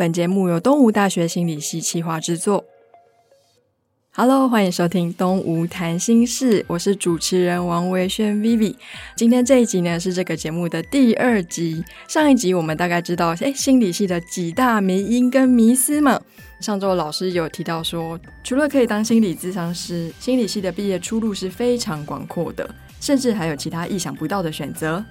本节目由东吴大学心理系企划制作。Hello，欢迎收听东吴谈心事，我是主持人王维轩 Vivi。今天这一集呢是这个节目的第二集。上一集我们大概知道，哎，心理系的几大迷因跟迷思嘛。上周老师有提到说，除了可以当心理咨商师，心理系的毕业出路是非常广阔的，甚至还有其他意想不到的选择。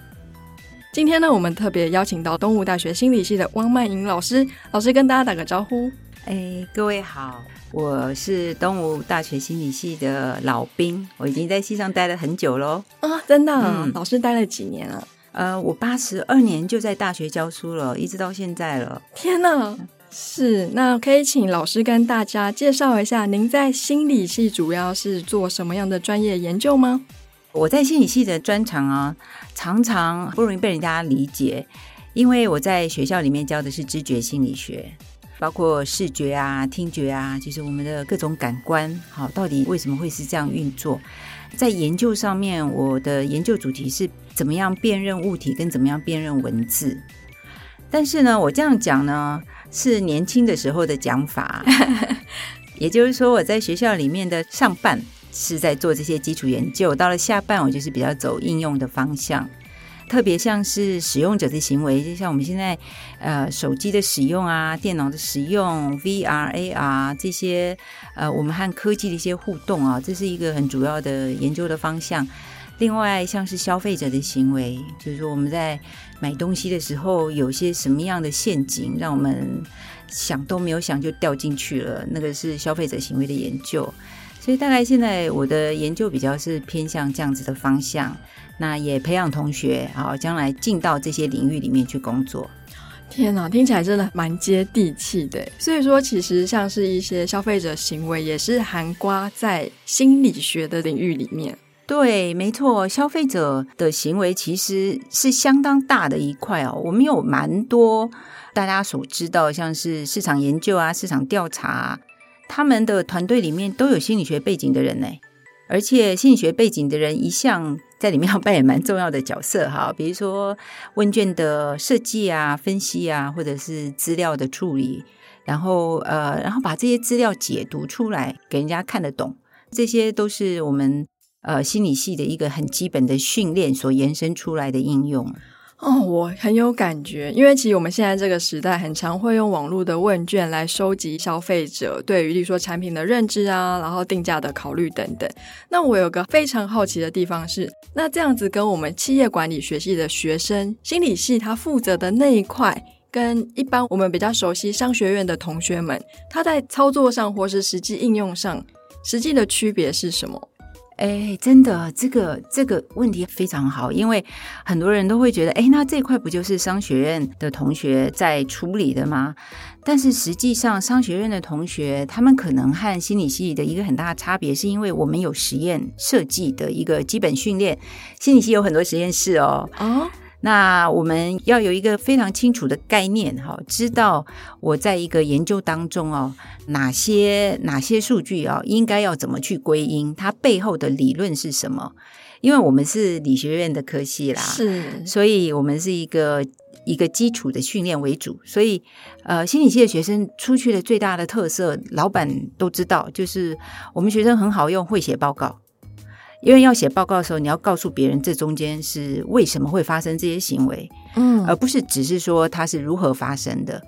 今天呢，我们特别邀请到东吴大学心理系的汪曼莹老师，老师跟大家打个招呼。哎，各位好。我是东吴大学心理系的老兵，我已经在系上待了很久喽。啊，真的？老师待了几年了？呃，我八十二年就在大学教书了，一直到现在了。天哪！是，那可以请老师跟大家介绍一下，您在心理系主要是做什么样的专业研究吗？我在心理系的专长啊，常常不容易被人家理解，因为我在学校里面教的是知觉心理学。包括视觉啊、听觉啊，就是我们的各种感官，好，到底为什么会是这样运作？在研究上面，我的研究主题是怎么样辨认物体，跟怎么样辨认文字。但是呢，我这样讲呢，是年轻的时候的讲法，也就是说，我在学校里面的上半是在做这些基础研究，到了下半，我就是比较走应用的方向。特别像是使用者的行为，就像我们现在呃手机的使用啊、电脑的使用、VR、AR 这些呃，我们和科技的一些互动啊，这是一个很主要的研究的方向。另外，像是消费者的行为，就是说我们在买东西的时候，有些什么样的陷阱，让我们想都没有想就掉进去了，那个是消费者行为的研究。所以，大概现在我的研究比较是偏向这样子的方向。那也培养同学，好，将来进到这些领域里面去工作。天哪，听起来真的蛮接地气的。所以说，其实像是一些消费者行为，也是含瓜在心理学的领域里面。对，没错，消费者的行为其实是相当大的一块哦。我们有蛮多大家所知道，像是市场研究啊、市场调查，他们的团队里面都有心理学背景的人呢。而且心理学背景的人一向在里面要扮演蛮重要的角色哈，比如说问卷的设计啊、分析啊，或者是资料的处理，然后呃，然后把这些资料解读出来给人家看得懂，这些都是我们呃心理系的一个很基本的训练所延伸出来的应用。哦，我很有感觉，因为其实我们现在这个时代很常会用网络的问卷来收集消费者对于，例如说产品的认知啊，然后定价的考虑等等。那我有个非常好奇的地方是，那这样子跟我们企业管理学系的学生心理系他负责的那一块，跟一般我们比较熟悉商学院的同学们，他在操作上或是实际应用上，实际的区别是什么？哎，真的，这个这个问题非常好，因为很多人都会觉得，哎，那这块不就是商学院的同学在处理的吗？但是实际上，商学院的同学他们可能和心理系的一个很大的差别，是因为我们有实验设计的一个基本训练，心理系有很多实验室哦。哦。那我们要有一个非常清楚的概念，哈，知道我在一个研究当中哦，哪些哪些数据啊，应该要怎么去归因，它背后的理论是什么？因为我们是理学院的科系啦，是，所以我们是一个一个基础的训练为主，所以呃，心理系的学生出去的最大的特色，老板都知道，就是我们学生很好用，会写报告。因为要写报告的时候，你要告诉别人这中间是为什么会发生这些行为，嗯，而不是只是说它是如何发生的。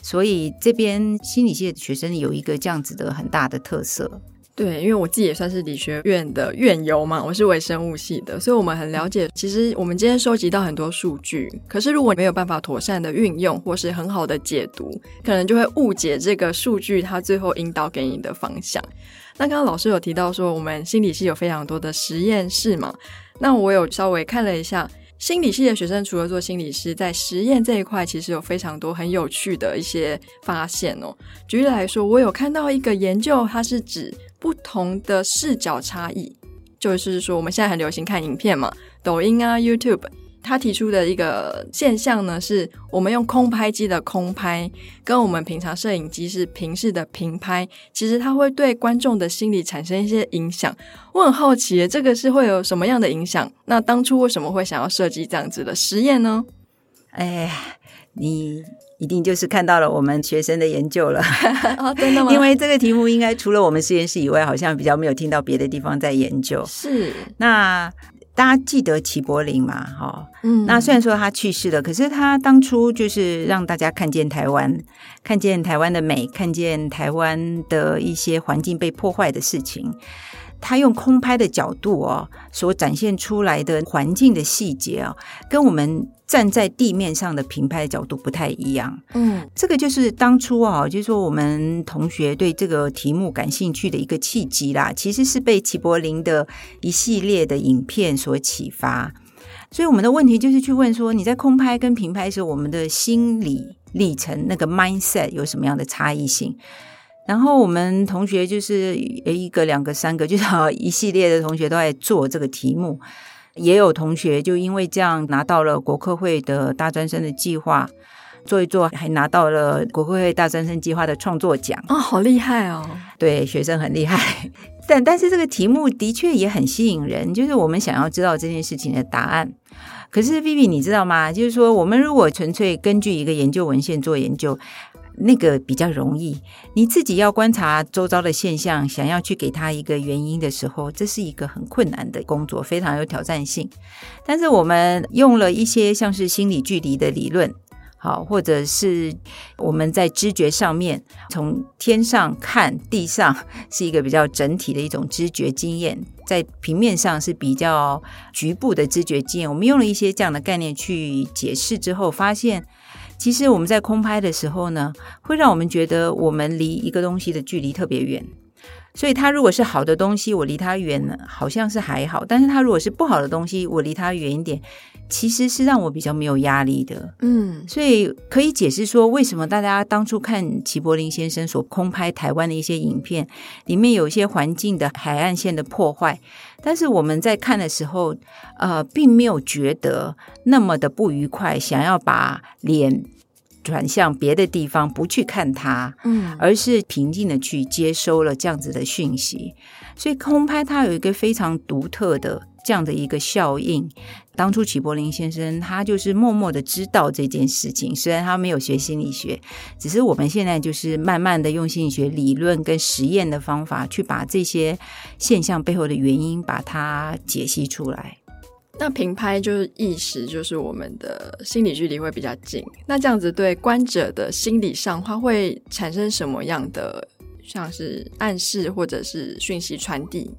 所以这边心理系的学生有一个这样子的很大的特色。对，因为我自己也算是理学院的院友嘛，我是微生物系的，所以我们很了解。其实我们今天收集到很多数据，可是如果没有办法妥善的运用，或是很好的解读，可能就会误解这个数据它最后引导给你的方向。那刚刚老师有提到说，我们心理系有非常多的实验室嘛？那我有稍微看了一下，心理系的学生除了做心理师，在实验这一块，其实有非常多很有趣的一些发现哦。举例来说，我有看到一个研究，它是指不同的视角差异，就是说我们现在很流行看影片嘛，抖音啊、YouTube。他提出的一个现象呢，是我们用空拍机的空拍，跟我们平常摄影机是平视的平拍，其实它会对观众的心理产生一些影响。我很好奇，这个是会有什么样的影响？那当初为什么会想要设计这样子的实验呢？哎，你一定就是看到了我们学生的研究了。哦，真的吗？因为这个题目应该除了我们实验室以外，好像比较没有听到别的地方在研究。是那大家记得齐柏林嘛？哈、嗯那虽然说他去世了，可是他当初就是让大家看见台湾，看见台湾的美，看见台湾的一些环境被破坏的事情。他用空拍的角度哦，所展现出来的环境的细节哦，跟我们站在地面上的平拍的角度不太一样。嗯这个就是当初啊，就是说我们同学对这个题目感兴趣的一个契机啦。其实是被齐柏林的一系列的影片所启发。所以我们的问题就是去问说，你在空拍跟平拍的时候，我们的心理历程那个 mindset 有什么样的差异性？然后我们同学就是一个、两个、三个，就是好一系列的同学都在做这个题目。也有同学就因为这样拿到了国科会的大专生的计划，做一做还拿到了国科会大专生计划的创作奖。哦，好厉害哦！对，学生很厉害，但但是这个题目的确也很吸引人，就是我们想要知道这件事情的答案。可是 Vivi，你知道吗？就是说，我们如果纯粹根据一个研究文献做研究，那个比较容易。你自己要观察周遭的现象，想要去给它一个原因的时候，这是一个很困难的工作，非常有挑战性。但是我们用了一些像是心理距离的理论。好，或者是我们在知觉上面，从天上看地上是一个比较整体的一种知觉经验，在平面上是比较局部的知觉经验。我们用了一些这样的概念去解释之后，发现其实我们在空拍的时候呢，会让我们觉得我们离一个东西的距离特别远。所以它如果是好的东西，我离它远了，好像是还好；但是它如果是不好的东西，我离它远一点，其实是让我比较没有压力的。嗯所以可以解释说，为什么大家当初看齐柏林先生所空拍台湾的一些影片，里面有一些环境的海岸线的破坏，但是我们在看的时候，呃，并没有觉得那么的不愉快，想要把脸转向别的地方，不去看它。嗯而是平静的去接收了这样子的讯息。所以空拍它有一个非常独特的这样的一个效应。当初齐柏林先生他就是默默的知道这件事情，虽然他没有学心理学，只是我们现在就是慢慢的用心理学理论跟实验的方法去把这些现象背后的原因把它解析出来。那平拍就是意识，就是我们的心理距离会比较近。那这样子对观者的心理上，它会产生什么样的，像是暗示或者是讯息传递？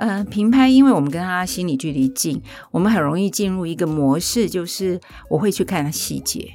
呃，平拍，因为我们跟他心理距离近，我们很容易进入一个模式，就是我会去看细节。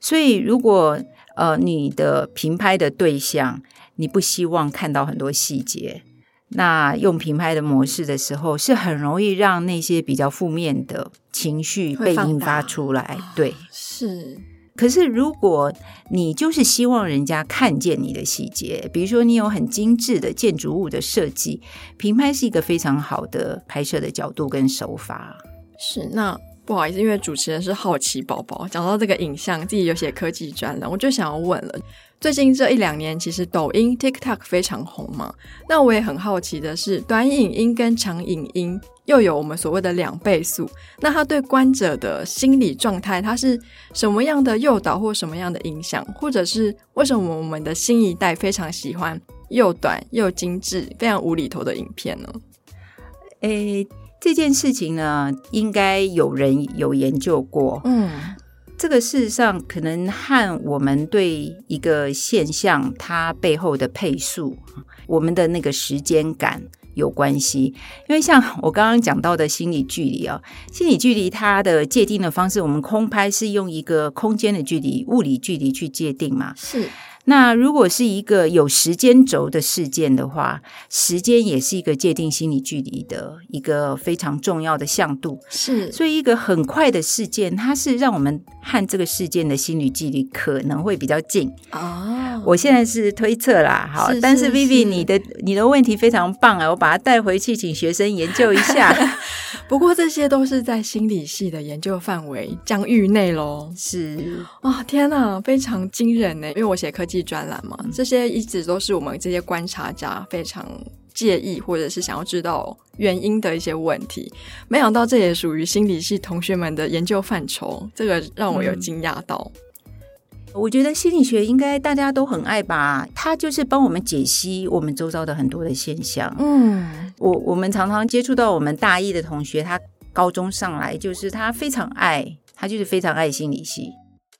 所以，如果呃你的平拍的对象，你不希望看到很多细节，那用平拍的模式的时候，是很容易让那些比较负面的情绪被引发出来。对，是，可是，如果你就是希望人家看见你的细节，比如说你有很精致的建筑物的设计，平拍是一个非常好的拍摄的角度跟手法。是，那不好意思，因为主持人是好奇宝宝，讲到这个影像，自己有写科技专栏，我就想要问了。最近这一两年，其实抖音 TikTok 非常红嘛。那我也很好奇的是，短影音跟长影音又有我们所谓的两倍速，那它对观者的心理状态，它是什么样的诱导或什么样的影响，或者是为什么我们的新一代非常喜欢又短又精致、非常无厘头的影片呢？诶，这件事情呢，应该有人有研究过。嗯，这个事实上可能和我们对一个现象它背后的配速，我们的那个时间感有关系。因为像我刚刚讲到的心理距离啊，心理距离它的界定的方式，我们空拍是用一个空间的距离、物理距离去界定嘛。是，那如果是一个有时间轴的事件的话，时间也是一个界定心理距离的一个非常重要的向度。是，所以，一个很快的事件，它是让我们和这个事件的心理距离可能会比较近。哦，我现在是推测啦，好，是但是是 Vivi，你的你的问题非常棒啊，我把它带回去，请学生研究一下。不过这些都是在心理系的研究范围疆域内喽。是，哇、天哪，非常惊人呢！因为我写科技专栏嘛，这些一直都是我们这些观察家非常介意或者是想要知道原因的一些问题。没想到这也属于心理系同学们的研究范畴，这个让我有惊讶到。我觉得心理学应该大家都很爱吧，它就是帮我们解析我们周遭的很多的现象。嗯，我我们常常接触到我们大一的同学，他高中上来就是他非常爱，他就是非常爱心理系。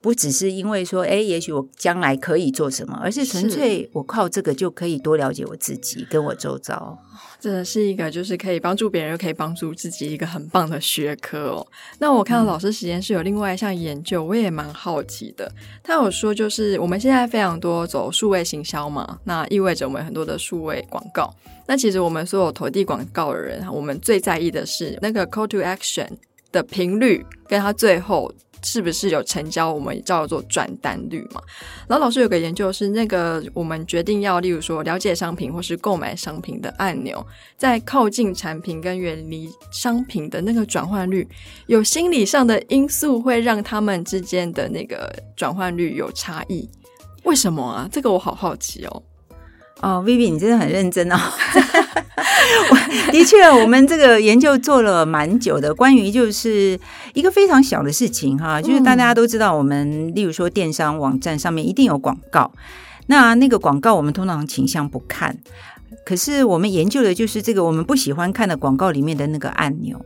不只是因为说，哎，也许我将来可以做什么，而是纯粹我靠这个就可以多了解我自己，跟我周遭。真的是一个就是可以帮助别人又可以帮助自己一个很棒的学科哦。那我看到老师实验室有另外一项研究，我也蛮好奇的。他有说，就是我们现在非常多走数位行销嘛，那意味着我们很多的数位广告。那其实我们所有投递广告的人，我们最在意的是那个 call to action 的频率，跟它最后。是不是有成交？我们叫做转单率嘛。然后老师有个研究是，那个我们决定要，例如说了解商品或是购买商品的按钮，在靠近产品跟远离商品的那个转换率，有心理上的因素会让他们之间的那个转换率有差异。为什么啊？这个我好好奇哦。哦，Vivi，你真的很认真哦。的确，我们这个研究做了蛮久的，关于就是一个非常小的事情哈，就是大家都知道，我们例如说电商网站上面一定有广告，那那个广告我们通常倾向不看，可是我们研究的就是这个我们不喜欢看的广告里面的那个按钮，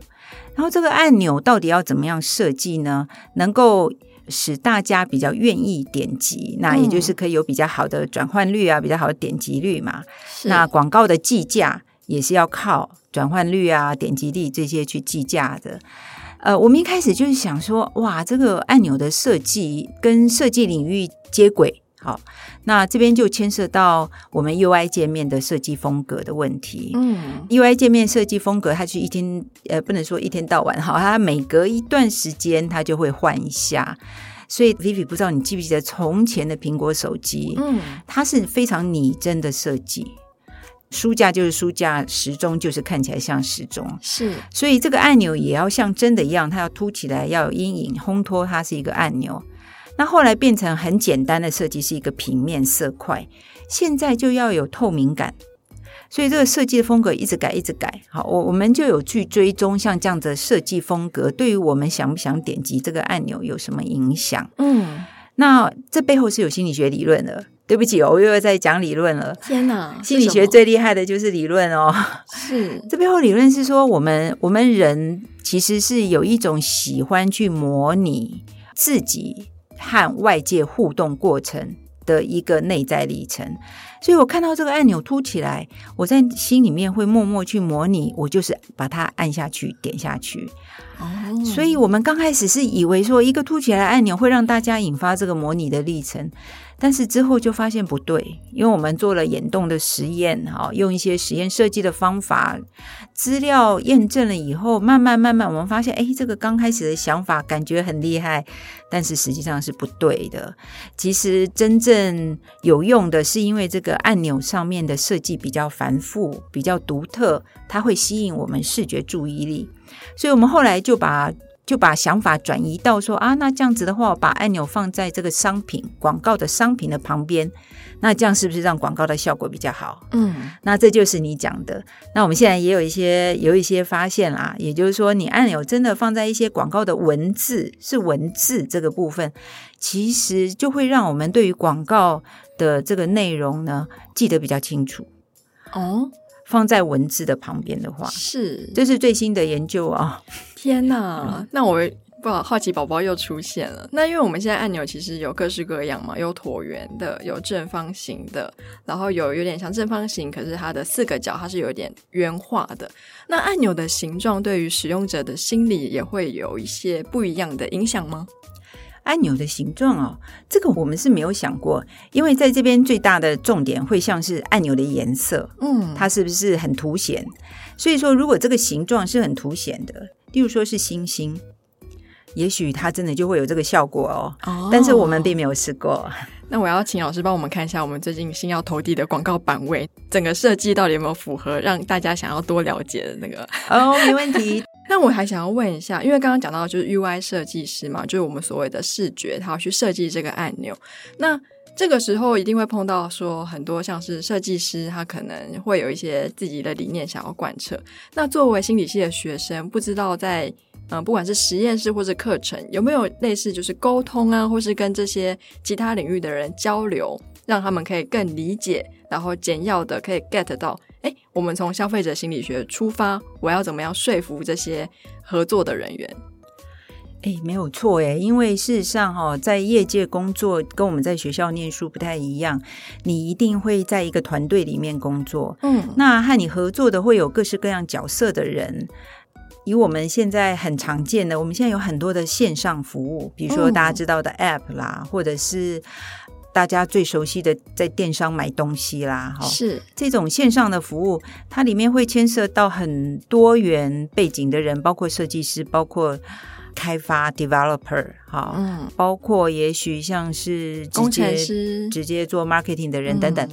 然后这个按钮到底要怎么样设计呢？能够使大家比较愿意点击，那也就是可以有比较好的转换率啊，比较好的点击率嘛。那广告的计价也是要靠转换率啊、点击率这些去计价的。呃，我们一开始就是想说，哇，这个按钮的设计跟设计领域接轨。好，那这边就牵涉到我们 UI 界面的设计风格的问题。嗯，UI 界面设计风格，它是一天呃，不能说一天到晚哈，它每隔一段时间它就会换一下。所以 Vivi 不知道你记不记得从前的苹果手机，嗯，它是非常拟真的设计，书架就是书架，时钟就是看起来像时钟，是。所以这个按钮也要像真的一样，它要凸起来，要有阴影，烘托它是一个按钮。那后来变成很简单的设计，是一个平面色块。现在就要有透明感，所以这个设计的风格一直改，一直改。好，我我们就有去追踪像这样的设计风格，对于我们想不想点击这个按钮有什么影响？嗯，那这背后是有心理学理论的。对不起，我又要在讲理论了。天哪，心理学最厉害的就是理论哦。是，这背后理论是说，我们我们人其实是有一种喜欢去模拟自己。和外界互动过程的一个内在历程，所以我看到这个按钮凸起来，我在心里面会默默去模拟，我就是把它按下去，点下去。哦，所以我们刚开始是以为说一个凸起来的按钮会让大家引发这个模拟的历程。但是之后就发现不对，因为我们做了眼动的实验，哈，用一些实验设计的方法，资料验证了以后，慢慢慢慢，我们发现，哎，这个刚开始的想法感觉很厉害，但是实际上是不对的。其实真正有用的是，因为这个按钮上面的设计比较繁复、比较独特，它会吸引我们视觉注意力，所以我们后来就把。就把想法转移到说啊，那这样子的话，我把按钮放在这个商品广告的商品的旁边，那这样是不是让广告的效果比较好？嗯，那这就是你讲的。那我们现在也有一些有一些发现啦，也就是说，你按钮真的放在一些广告的文字是文字这个部分，其实就会让我们对于广告的这个内容呢记得比较清楚。哦。放在文字的旁边的话，是这是最新的研究啊！天哪，那我不好好奇宝宝又出现了。那因为我们现在按钮其实有各式各样嘛，有椭圆的，有正方形的，然后有有点像正方形，可是它的四个角它是有点圆化的。那按钮的形状对于使用者的心理也会有一些不一样的影响吗？按钮的形状哦，这个我们是没有想过，因为在这边最大的重点会像是按钮的颜色，嗯，它是不是很凸显？所以说，如果这个形状是很凸显的，例如说是星星，也许它真的就会有这个效果哦。哦，但是我们并没有试过。那我要请老师帮我们看一下我们最近新要投递的广告版位，整个设计到底有没有符合让大家想要多了解的那个？哦，没问题。那我还想要问一下，因为刚刚讲到就是 UI 设计师嘛，就是我们所谓的视觉，他要去设计这个按钮。那这个时候一定会碰到说很多像是设计师，他可能会有一些自己的理念想要贯彻。那作为心理系的学生，不知道在嗯，不管是实验室或者课程，有没有类似就是沟通啊，或是跟这些其他领域的人交流，让他们可以更理解，然后简要的可以 get 到，哎，我们从消费者心理学出发，我要怎么样说服这些合作的人员？哎，没有错哎，因为事实上哈，在业界工作跟我们在学校念书不太一样，你一定会在一个团队里面工作，嗯，那和你合作的会有各式各样角色的人。以我们现在很常见的，我们现在有很多的线上服务，比如说大家知道的 App 啦，或者是大家最熟悉的在电商买东西啦，哈，是。这种线上的服务，它里面会牵涉到很多元背景的人，包括设计师，包括。开发 developer 哈，嗯，包括也许像是工程师、直接做 marketing 的人等等。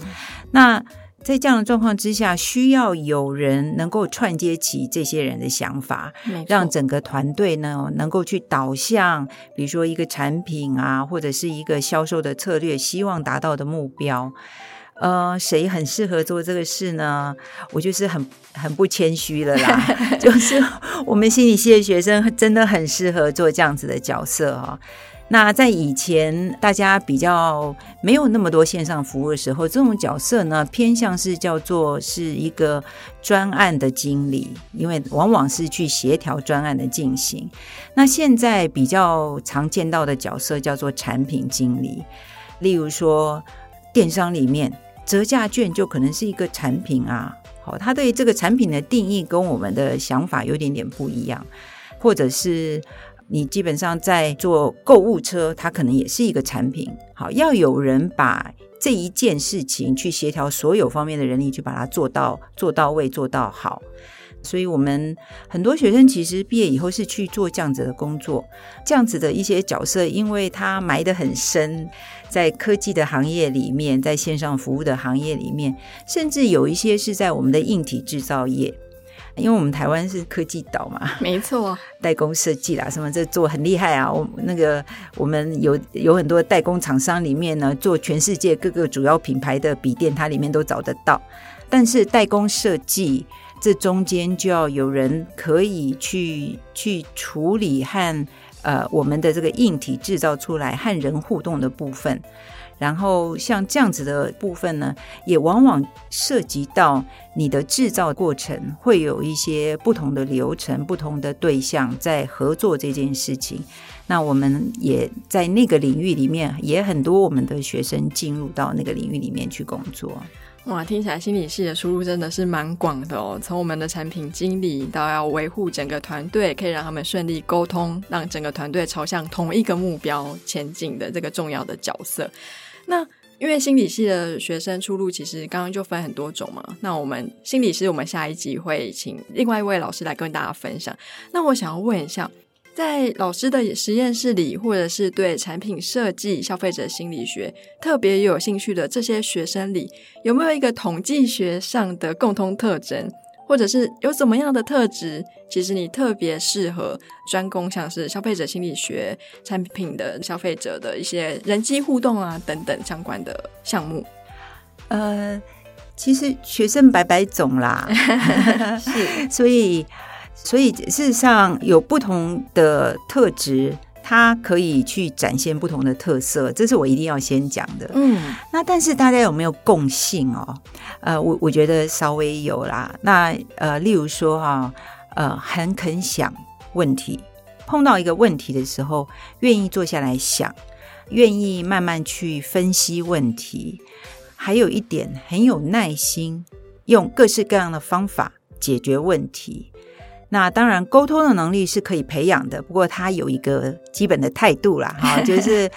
那在这样的状况之下，需要有人能够串接起这些人的想法，让整个团队呢能够去导向，比如说一个产品啊，或者是一个销售的策略，希望达到的目标。呃，谁很适合做这个事呢？我就是很很不谦虚了啦，就是我们心理系的学生真的很适合做这样子的角色哈。那在以前大家比较没有那么多线上服务的时候，这种角色呢偏向是叫做是一个专案的经理，因为往往是去协调专案的进行。那现在比较常见到的角色叫做产品经理，例如说电商里面。折价券就可能是一个产品啊，好，他对这个产品的定义跟我们的想法有点点不一样，或者是你基本上在做购物车，它可能也是一个产品，好，要有人把这一件事情去协调所有方面的人力去把它做到做到位做到好。所以，我们很多学生其实毕业以后是去做这样子的工作，这样子的一些角色，因为他埋得很深，在科技的行业里面，在线上服务的行业里面，甚至有一些是在我们的硬体制造业，因为我们台湾是科技岛嘛，没错，代工设计啦，什么这做很厉害啊。我那个我们有有很多代工厂商里面呢，做全世界各个主要品牌的笔电，它里面都找得到，但是代工设计。这中间就要有人可以去去处理和呃我们的这个硬体制造出来和人互动的部分，然后像这样子的部分呢，也往往涉及到你的制造过程会有一些不同的流程、不同的对象在合作这件事情。那我们也在那个领域里面，也很多我们的学生进入到那个领域里面去工作。哇，听起来心理系的输入真的是蛮广的哦。从我们的产品经理到要维护整个团队，可以让他们顺利沟通，让整个团队朝向同一个目标前进的这个重要的角色。那因为心理系的学生出路其实刚刚就分很多种嘛。那我们心理师，我们下一集会请另外一位老师来跟大家分享。那我想要问一下。在老师的实验室里，或者是对产品设计、消费者心理学特别有兴趣的这些学生里，有没有一个统计学上的共通特征，或者是有怎么样的特质，其实你特别适合专攻像是消费者心理学、产品的消费者的一些人机互动啊等等相关的项目？呃，其实学生百百种啦，是，所以。所以事实上有不同的特质，它可以去展现不同的特色，这是我一定要先讲的。嗯，那但是大家有没有共性哦？呃，我我觉得稍微有啦。那呃，例如说哈，呃，很肯想问题，碰到一个问题的时候，愿意坐下来想，愿意慢慢去分析问题，还有一点很有耐心，用各式各样的方法解决问题。那当然，沟通的能力是可以培养的，不过他有一个基本的态度啦，哈，就是，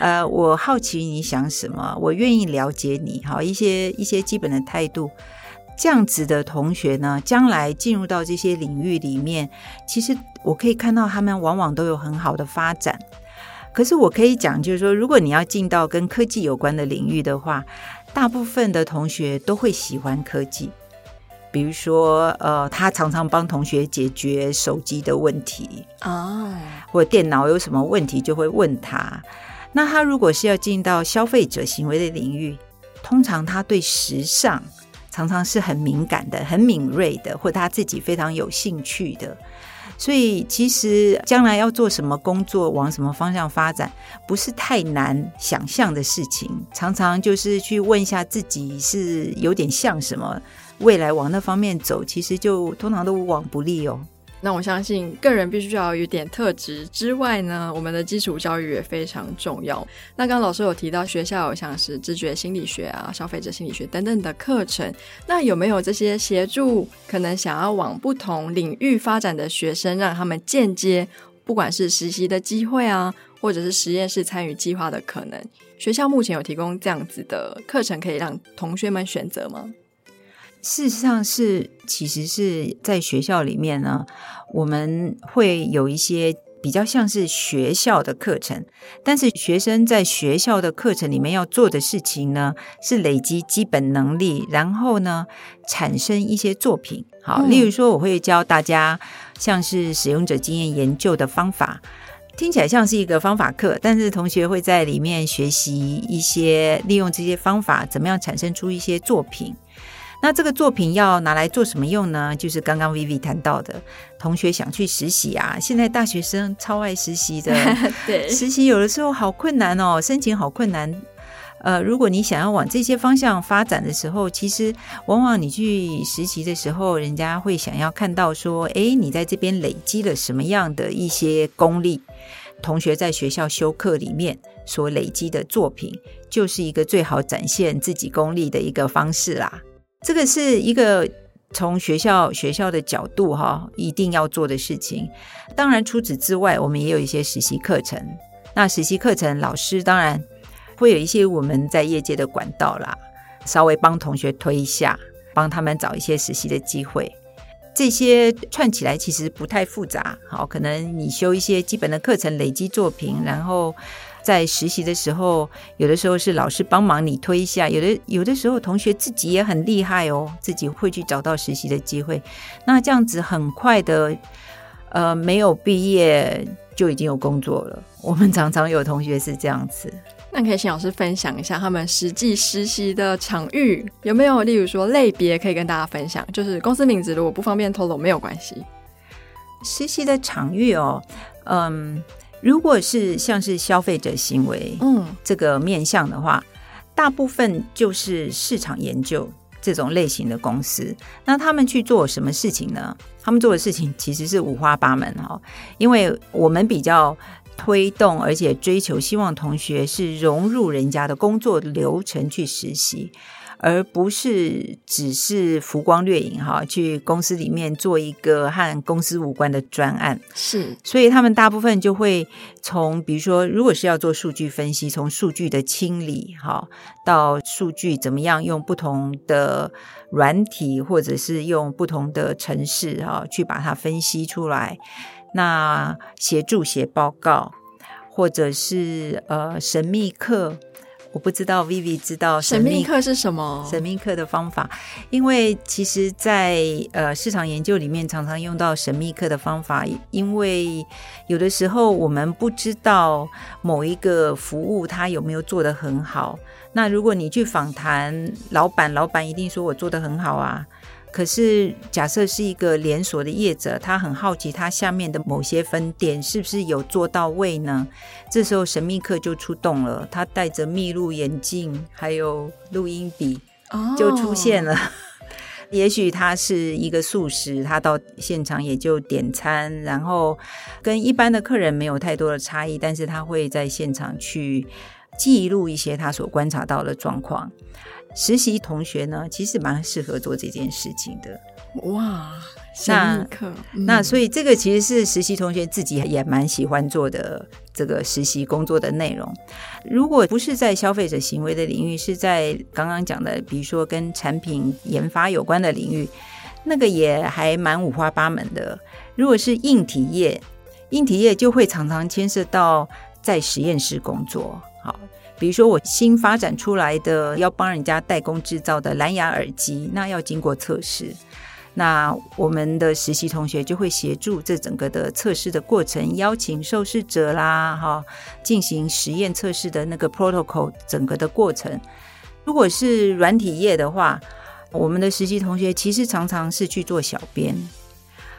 呃，我好奇你想什么，我愿意了解你，哈，一些一些基本的态度，这样子的同学呢，将来进入到这些领域里面，其实我可以看到他们往往都有很好的发展。可是我可以讲，就是说，如果你要进到跟科技有关的领域的话，大部分的同学都会喜欢科技。比如说，呃，他常常帮同学解决手机的问题啊，或者电脑有什么问题就会问他。那他如果是要进到消费者行为的领域，通常他对时尚常常是很敏感的、很敏锐的，或他自己非常有兴趣的。所以其实将来要做什么工作，往什么方向发展，不是太难想象的事情。常常就是去问一下自己，是有点像什么，未来往那方面走，其实就通常都无往不利哦。那我相信，个人必须要有点特质之外呢，我们的基础教育也非常重要。那刚刚老师有提到，学校有像是知觉心理学啊、消费者心理学等等的课程，那有没有这些协助可能想要往不同领域发展的学生，让他们间接不管是实习的机会啊，或者是实验室参与计划的可能？学校目前有提供这样子的课程，可以让同学们选择吗？事实上是，其实是在学校里面呢，我们会有一些比较像是学校的课程，但是学生在学校的课程里面要做的事情呢，是累积基本能力，然后呢，产生一些作品。好，例如说，我会教大家像是使用者经验研究的方法，听起来像是一个方法课，但是同学会在里面学习一些利用这些方法，怎么样产生出一些作品。那这个作品要拿来做什么用呢？就是刚刚 Vivi 谈到的，同学想去实习啊。现在大学生超爱实习的，对，实习有的时候好困难哦，申请好困难。呃，如果你想要往这些方向发展的时候，其实往往你去实习的时候，人家会想要看到说，哎，你在这边累积了什么样的一些功力？同学在学校修课里面所累积的作品，就是一个最好展现自己功力的一个方式啦。这个是一个从学校学校的角度哈，一定要做的事情。当然，除此之外，我们也有一些实习课程。那实习课程老师当然会有一些我们在业界的管道啦，稍微帮同学推一下，帮他们找一些实习的机会。这些串起来其实不太复杂。好，可能你修一些基本的课程，累积作品，然后。在实习的时候，有的时候是老师帮忙你推一下，有的有的时候同学自己也很厉害哦，自己会去找到实习的机会。那这样子很快的，呃，没有毕业就已经有工作了。我们常常有同学是这样子。那可以请老师分享一下他们实际实习的场域有没有，例如说类别可以跟大家分享？就是公司名字如果不方便透露，没有关系。实习的场域哦，嗯。如果是像是消费者行为，嗯，这个面向的话，大部分就是市场研究这种类型的公司。那他们去做什么事情呢？他们做的事情其实是五花八门哈。因为我们比较推动，而且追求，希望同学是融入人家的工作流程去实习。而不是只是浮光掠影哈，去公司里面做一个和公司无关的专案是，所以他们大部分就会从，比如说，如果是要做数据分析，从数据的清理哈，到数据怎么样用不同的软体或者是用不同的程式哈，去把它分析出来，那协助写报告，或者是呃神秘客。我不知道 Vivi 知道神秘客是什么？神秘客的方法，因为其实，在呃市场研究里面，常常用到神秘客的方法，因为有的时候我们不知道某一个服务它有没有做得很好。那如果你去访谈老板，老板一定说我做得很好啊。可是，假设是一个连锁的业者，他很好奇他下面的某些分店是不是有做到位呢？这时候神秘客就出动了，他戴着密录眼镜，还有录音笔，就出现了。也许他是一个素食，他到现场也就点餐，然后跟一般的客人没有太多的差异，但是他会在现场去记录一些他所观察到的状况。实习同学呢，其实蛮适合做这件事情的。哇，那那所以这个其实是实习同学自己也蛮喜欢做的这个实习工作的内容。如果不是在消费者行为的领域，是在刚刚讲的，比如说跟产品研发有关的领域，那个也还蛮五花八门的。如果是硬体业，硬体业就会常常牵涉到在实验室工作。好。比如说，我新发展出来的要帮人家代工制造的蓝牙耳机，那要经过测试。那我们的实习同学就会协助这整个的测试的过程，邀请受试者啦，哈，进行实验测试的那个 protocol 整个的过程。如果是软体业的话，我们的实习同学其实常常是去做小编。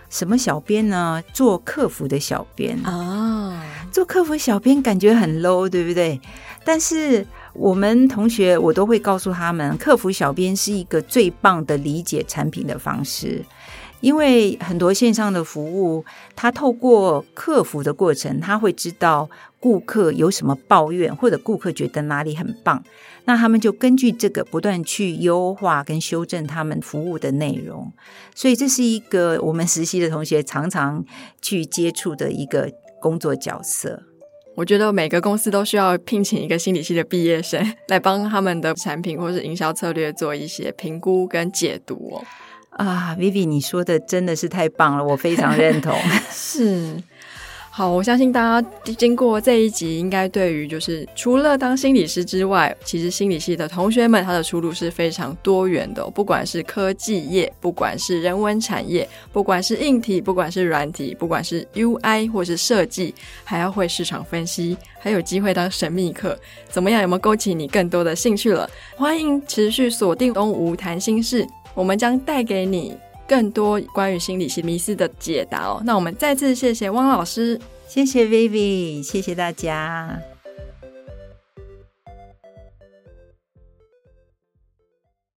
什么小编呢？做客服的小编啊，做客服小编感觉很 low，对不对？但是我们同学我都会告诉他们，客服小编是一个最棒的理解产品的方式。因为很多线上的服务，他透过客服的过程，他会知道顾客有什么抱怨，或者顾客觉得哪里很棒，那他们就根据这个不断去优化跟修正他们服务的内容。所以这是一个我们实习的同学常常去接触的一个工作角色。我觉得每个公司都需要聘请一个心理系的毕业生 来帮他们的产品或是营销策略做一些评估跟解读哦。啊，Vivi，你说的真的是太棒了，我非常认同。是，好，我相信大家经过这一集，应该对于就是除了当心理师之外，其实心理系的同学们他的出路是非常多元的，不管是科技业，不管是人文产业，不管是硬体，不管是软体，不管是 UI 或是设计，还要会市场分析，还有机会当神秘客，怎么样？有没有勾起你更多的兴趣了？欢迎持续锁定东吴谈心事。我们将带给你更多关于心理系迷思的解答哦。那我们再次谢谢汪老师，谢谢 Vivi，谢谢大家。